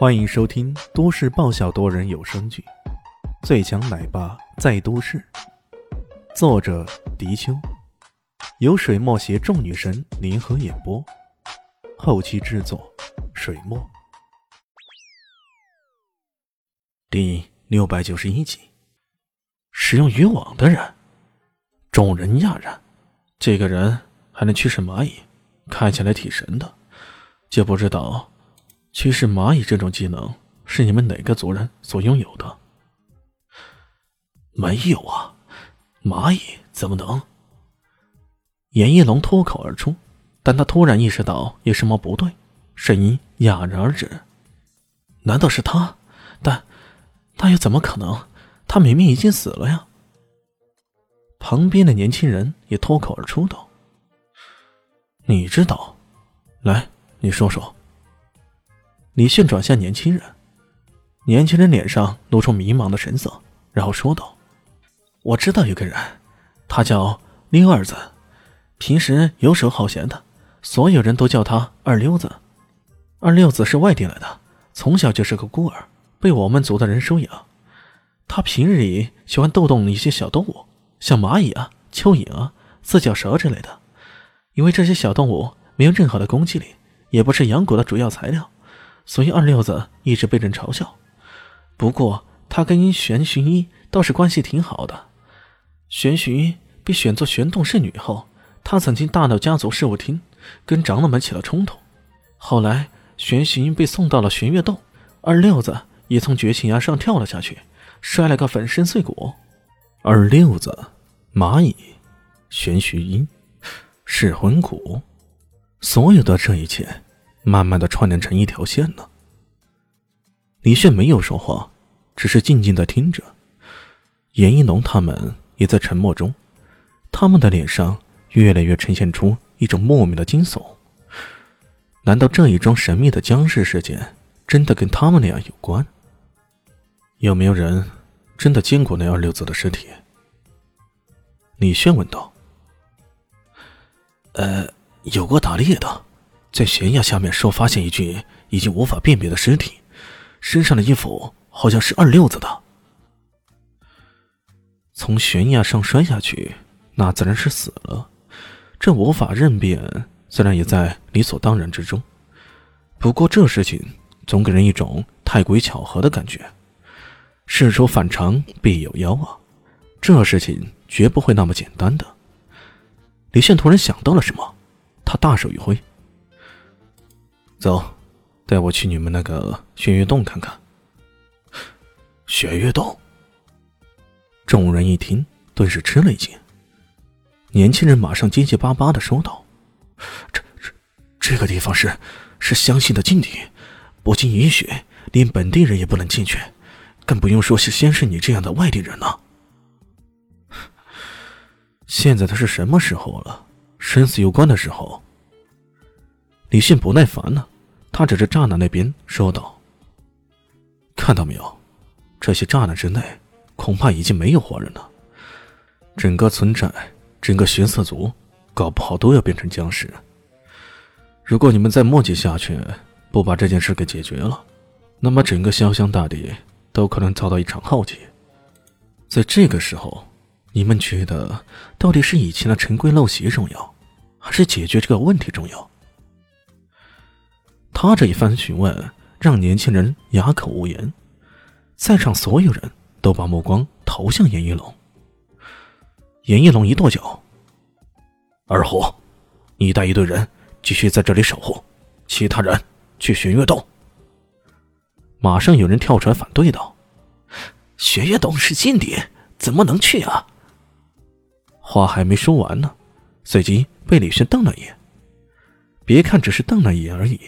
欢迎收听都市爆笑多人有声剧《最强奶爸在都市》，作者：迪秋，由水墨携众女神联合演播，后期制作：水墨。第六百九十一集，使用渔网的人，众人讶然，这个人还能驱使蚂蚁，看起来挺神的，就不知道。驱使蚂蚁这种技能是你们哪个族人所拥有的？没有啊，蚂蚁怎么能？严一龙脱口而出，但他突然意识到有什么不对，声音哑然而止。难道是他？但，那又怎么可能？他明明已经死了呀！旁边的年轻人也脱口而出道：“你知道？来，你说说。”李迅转向年轻人，年轻人脸上露出迷茫的神色，然后说道：“我知道有个人，他叫溜二子，平时游手好闲的，所有人都叫他二溜子。二溜子是外地来的，从小就是个孤儿，被我们族的人收养。他平日里喜欢逗弄一些小动物，像蚂蚁啊、蚯蚓啊、四脚蛇之类的，因为这些小动物没有任何的攻击力，也不是养蛊的主要材料。”所以二六子一直被人嘲笑。不过他跟玄寻一倒是关系挺好的。玄寻一被选做玄洞圣女后，他曾经大闹家族事务厅，跟长老们起了冲突。后来玄寻一被送到了玄月洞，二六子也从绝情崖上跳了下去，摔了个粉身碎骨。二六子、蚂蚁、玄寻一、噬魂谷，所有的这一切。慢慢的串联成一条线了。李炫没有说话，只是静静的听着。严一龙他们也在沉默中，他们的脸上越来越呈现出一种莫名的惊悚。难道这一桩神秘的僵尸事件真的跟他们俩有关？有没有人真的见过那二六子的尸体？李炫问道。呃，有过打猎的。在悬崖下面说发现一具已经无法辨别的尸体，身上的衣服好像是二六子的。从悬崖上摔下去，那自然是死了。这无法认辨，自然也在理所当然之中。不过这事情总给人一种太过于巧合的感觉。事出反常必有妖啊！这事情绝不会那么简单的。李炫突然想到了什么，他大手一挥。走，带我去你们那个玄月洞看看。玄月洞。众人一听，顿时吃了一惊。年轻人马上结结巴巴的说道：“这、这、这个地方是是相信的禁地，不经允许，连本地人也不能进去，更不用说是先是你这样的外地人了。现在他是什么时候了？生死攸关的时候。”李信不耐烦了，他指着栅栏那边说道：“看到没有？这些栅栏之内恐怕已经没有活人了。整个村寨，整个玄色族，搞不好都要变成僵尸。如果你们再墨迹下去，不把这件事给解决了，那么整个潇湘大地都可能遭到一场浩劫。在这个时候，你们觉得到底是以前的陈规陋习重要，还是解决这个问题重要？”他这一番询问让年轻人哑口无言，在场所有人都把目光投向严一龙。严一龙一跺脚：“二虎，你带一队人继续在这里守护，其他人去玄月洞。”马上有人跳出来反对道：“玄月洞是禁地，怎么能去啊？”话还没说完呢，随即被李轩瞪了一眼。别看只是瞪了一眼而已。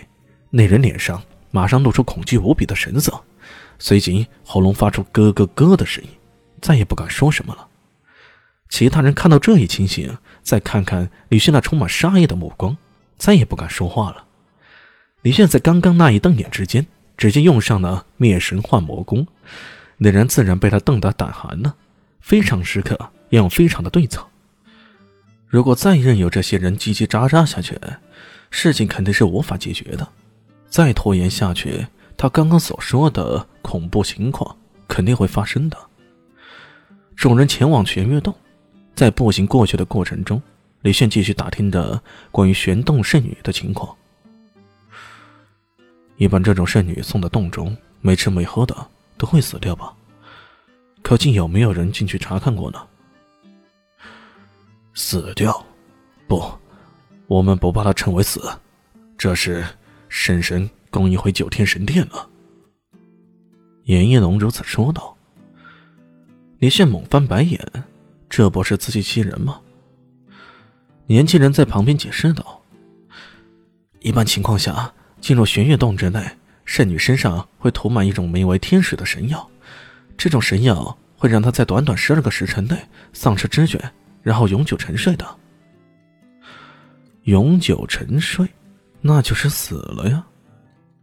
那人脸上马上露出恐惧无比的神色，随即喉咙发出咯咯咯的声音，再也不敢说什么了。其他人看到这一情形，再看看李炫那充满杀意的目光，再也不敢说话了。李炫在刚刚那一瞪眼之间，直接用上了灭神幻魔功，那人自然被他瞪得胆寒了。非常时刻要用非常的对策。如果再任由这些人叽叽喳喳下去，事情肯定是无法解决的。再拖延下去，他刚刚所说的恐怖情况肯定会发生的。众人前往玄月洞，在步行过去的过程中，李炫继续打听着关于玄洞圣女的情况。一般这种圣女送到洞中，没吃没喝的都会死掉吧？可竟有没有人进去查看过呢？死掉？不，我们不把它称为死，这是圣神供一回九天神殿了。严一龙如此说道。李炫猛翻白眼，这不是自欺欺人吗？年轻人在旁边解释道：“一般情况下。”进入玄月洞之内，圣女身上会涂满一种名为天使的神药，这种神药会让她在短短十二个时辰内丧失知觉，然后永久沉睡的。永久沉睡，那就是死了呀。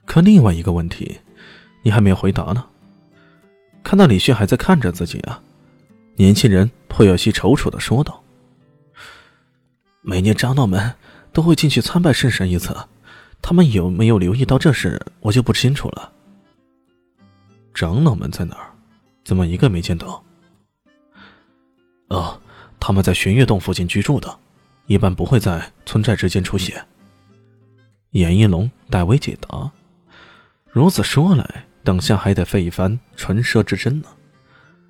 可另外一个问题，你还没有回答呢。看到李旭还在看着自己啊，年轻人颇有些踌躇的说道：“每年长老们都会进去参拜圣神一次。”他们有没有留意到这事，我就不清楚了。长老们在哪儿？怎么一个没见到？哦，他们在玄月洞附近居住的，一般不会在村寨之间出现。严一龙代为解答。如此说来，等下还得费一番唇舌之争呢。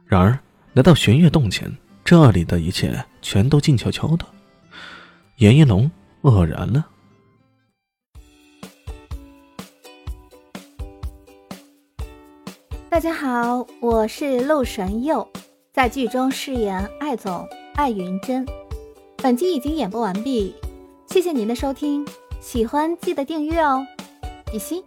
然而来到玄月洞前，这里的一切全都静悄悄的。严一龙愕然了。大家好，我是陆神佑，在剧中饰演艾总艾云珍。本集已经演播完毕，谢谢您的收听，喜欢记得订阅哦，比心。